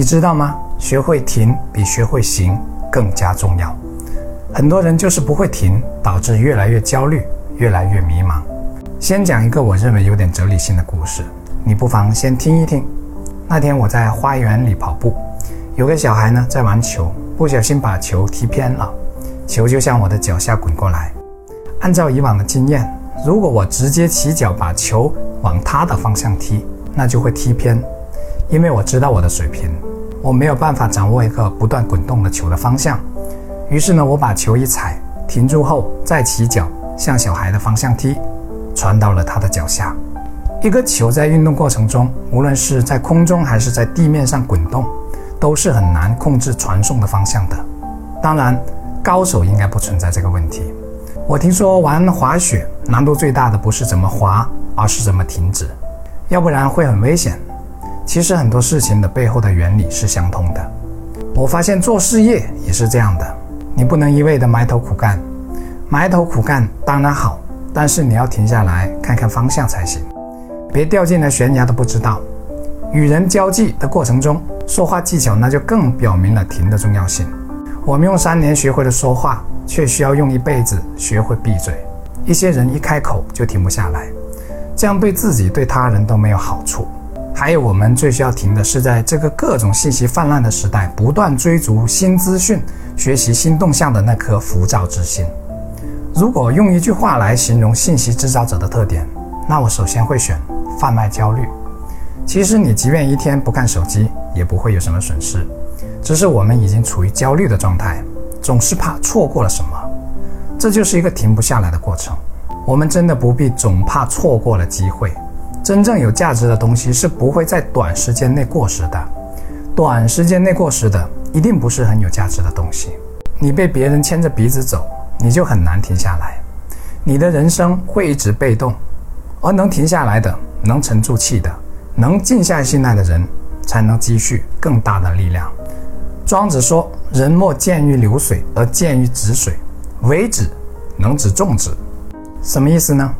你知道吗？学会停比学会行更加重要。很多人就是不会停，导致越来越焦虑，越来越迷茫。先讲一个我认为有点哲理性的故事，你不妨先听一听。那天我在花园里跑步，有个小孩呢在玩球，不小心把球踢偏了，球就向我的脚下滚过来。按照以往的经验，如果我直接起脚把球往他的方向踢，那就会踢偏，因为我知道我的水平，我没有办法掌握一个不断滚动的球的方向。于是呢，我把球一踩，停住后再起脚向小孩的方向踢，传到了他的脚下。一个球在运动过程中，无论是在空中还是在地面上滚动，都是很难控制传送的方向的。当然，高手应该不存在这个问题。我听说玩滑雪难度最大的不是怎么滑，而是怎么停止，要不然会很危险。其实很多事情的背后的原理是相通的。我发现做事业也是这样的。你不能一味的埋头苦干，埋头苦干当然好，但是你要停下来看看方向才行，别掉进了悬崖都不知道。与人交际的过程中，说话技巧那就更表明了停的重要性。我们用三年学会了说话，却需要用一辈子学会闭嘴。一些人一开口就停不下来，这样对自己对他人都没有好处。还有，我们最需要停的是，在这个各种信息泛滥的时代，不断追逐新资讯、学习新动向的那颗浮躁之心。如果用一句话来形容信息制造者的特点，那我首先会选贩卖焦虑。其实，你即便一天不看手机，也不会有什么损失，只是我们已经处于焦虑的状态，总是怕错过了什么。这就是一个停不下来的过程。我们真的不必总怕错过了机会。真正有价值的东西是不会在短时间内过时的，短时间内过时的一定不是很有价值的东西。你被别人牵着鼻子走，你就很难停下来，你的人生会一直被动。而能停下来的，能沉住气的，能静下心来的人，才能积蓄更大的力量。庄子说：“人莫见于流水，而见于止水。为止，能止众止。”什么意思呢？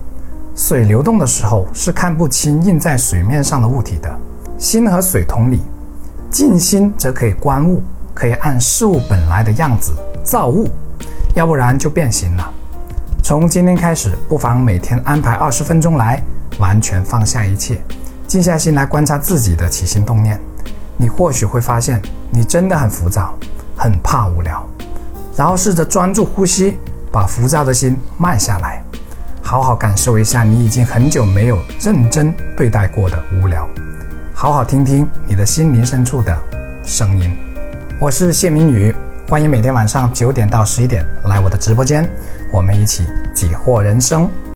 水流动的时候是看不清映在水面上的物体的，心和水同理，静心则可以观物，可以按事物本来的样子造物，要不然就变形了。从今天开始，不妨每天安排二十分钟来完全放下一切，静下心来观察自己的起心动念，你或许会发现你真的很浮躁，很怕无聊，然后试着专注呼吸，把浮躁的心慢下来。好好感受一下你已经很久没有认真对待过的无聊，好好听听你的心灵深处的声音。我是谢明宇，欢迎每天晚上九点到十一点来我的直播间，我们一起解惑人生。